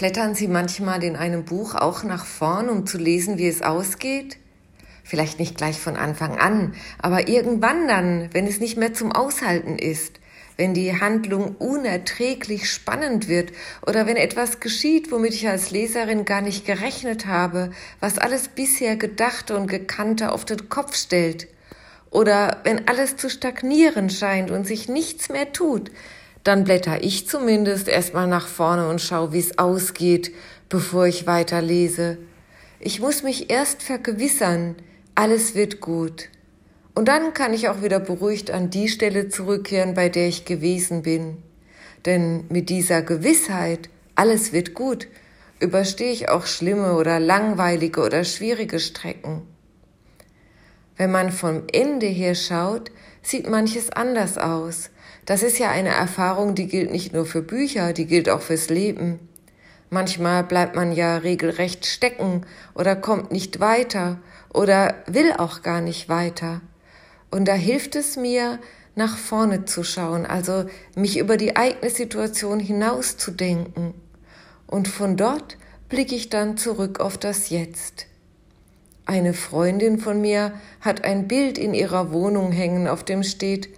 Blättern Sie manchmal in einem Buch auch nach vorn, um zu lesen, wie es ausgeht? Vielleicht nicht gleich von Anfang an, aber irgendwann dann, wenn es nicht mehr zum Aushalten ist, wenn die Handlung unerträglich spannend wird oder wenn etwas geschieht, womit ich als Leserin gar nicht gerechnet habe, was alles bisher Gedachte und Gekannte auf den Kopf stellt. Oder wenn alles zu stagnieren scheint und sich nichts mehr tut, dann blätter ich zumindest erstmal nach vorne und schau, wie es ausgeht, bevor ich weiterlese. Ich muss mich erst vergewissern, alles wird gut. Und dann kann ich auch wieder beruhigt an die Stelle zurückkehren, bei der ich gewesen bin. Denn mit dieser Gewissheit, alles wird gut, überstehe ich auch schlimme oder langweilige oder schwierige Strecken. Wenn man vom Ende her schaut, sieht manches anders aus. Das ist ja eine Erfahrung, die gilt nicht nur für Bücher, die gilt auch fürs Leben. Manchmal bleibt man ja regelrecht stecken oder kommt nicht weiter oder will auch gar nicht weiter. Und da hilft es mir, nach vorne zu schauen, also mich über die eigene Situation hinaus zu denken. Und von dort blicke ich dann zurück auf das Jetzt. Eine Freundin von mir hat ein Bild in ihrer Wohnung hängen, auf dem steht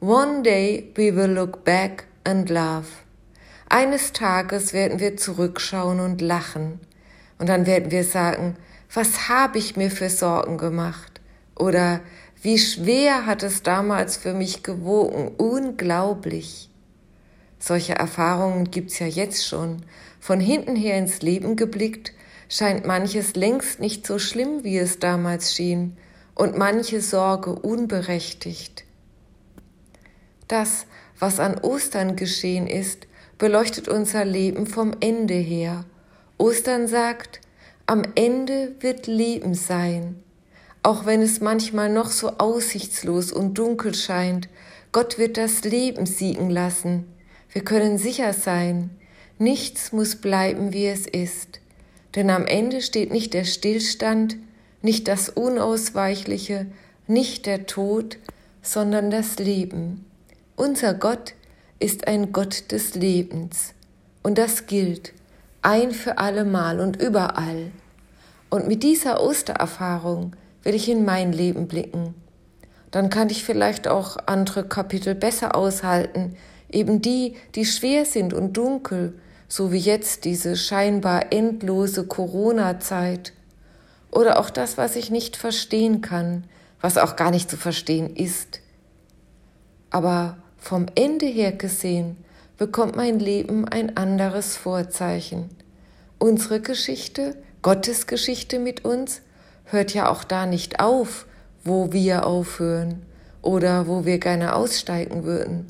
One day we will look back and laugh. Eines Tages werden wir zurückschauen und lachen. Und dann werden wir sagen, was habe ich mir für Sorgen gemacht? Oder wie schwer hat es damals für mich gewogen? Unglaublich. Solche Erfahrungen gibt's ja jetzt schon. Von hinten her ins Leben geblickt, scheint manches längst nicht so schlimm, wie es damals schien, und manche Sorge unberechtigt. Das, was an Ostern geschehen ist, beleuchtet unser Leben vom Ende her. Ostern sagt, am Ende wird Leben sein. Auch wenn es manchmal noch so aussichtslos und dunkel scheint, Gott wird das Leben siegen lassen. Wir können sicher sein, nichts muss bleiben, wie es ist. Denn am Ende steht nicht der Stillstand, nicht das Unausweichliche, nicht der Tod, sondern das Leben. Unser Gott ist ein Gott des Lebens. Und das gilt ein für allemal und überall. Und mit dieser Ostererfahrung will ich in mein Leben blicken. Dann kann ich vielleicht auch andere Kapitel besser aushalten, eben die, die schwer sind und dunkel, so wie jetzt diese scheinbar endlose Corona-Zeit. Oder auch das, was ich nicht verstehen kann, was auch gar nicht zu verstehen ist. Aber vom Ende her gesehen bekommt mein Leben ein anderes Vorzeichen. Unsere Geschichte, Gottes Geschichte mit uns, hört ja auch da nicht auf, wo wir aufhören oder wo wir gerne aussteigen würden.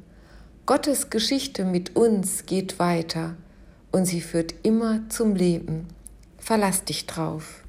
Gottes Geschichte mit uns geht weiter und sie führt immer zum Leben. Verlass dich drauf.